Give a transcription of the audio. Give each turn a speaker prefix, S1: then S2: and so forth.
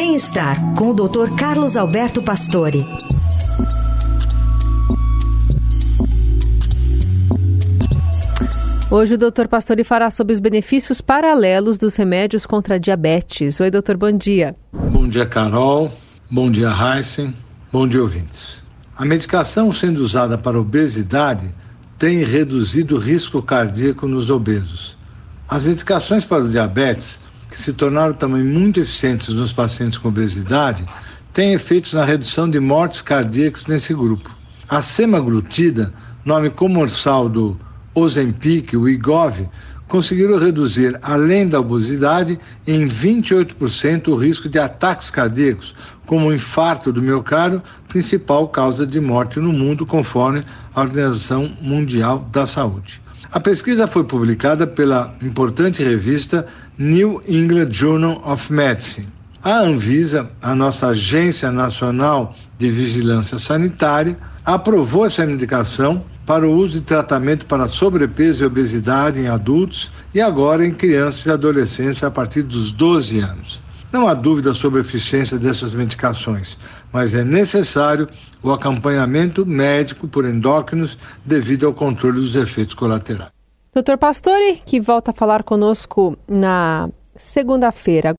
S1: Bem-estar com o Dr. Carlos Alberto Pastore.
S2: Hoje o Dr. Pastore fará sobre os benefícios paralelos dos remédios contra a diabetes. Oi, doutor, bom dia.
S3: Bom dia, Carol. Bom dia, Heisen. Bom dia, ouvintes. A medicação sendo usada para obesidade tem reduzido o risco cardíaco nos obesos. As medicações para o diabetes, que se tornaram também muito eficientes nos pacientes com obesidade, têm efeitos na redução de mortes cardíacas nesse grupo. A semaglutida, nome comercial do Ozempic, o IGOV, conseguiram reduzir, além da obesidade, em 28% o risco de ataques cardíacos, como o infarto do miocárdio, principal causa de morte no mundo, conforme a Organização Mundial da Saúde. A pesquisa foi publicada pela importante revista New England Journal of Medicine. A Anvisa, a nossa Agência Nacional de Vigilância Sanitária, aprovou essa indicação para o uso de tratamento para sobrepeso e obesidade em adultos e agora em crianças e adolescentes a partir dos 12 anos. Não há dúvida sobre a eficiência dessas medicações, mas é necessário o acompanhamento médico por endócrinos devido ao controle dos efeitos colaterais.
S2: Doutor Pastore, que volta a falar conosco na segunda-feira.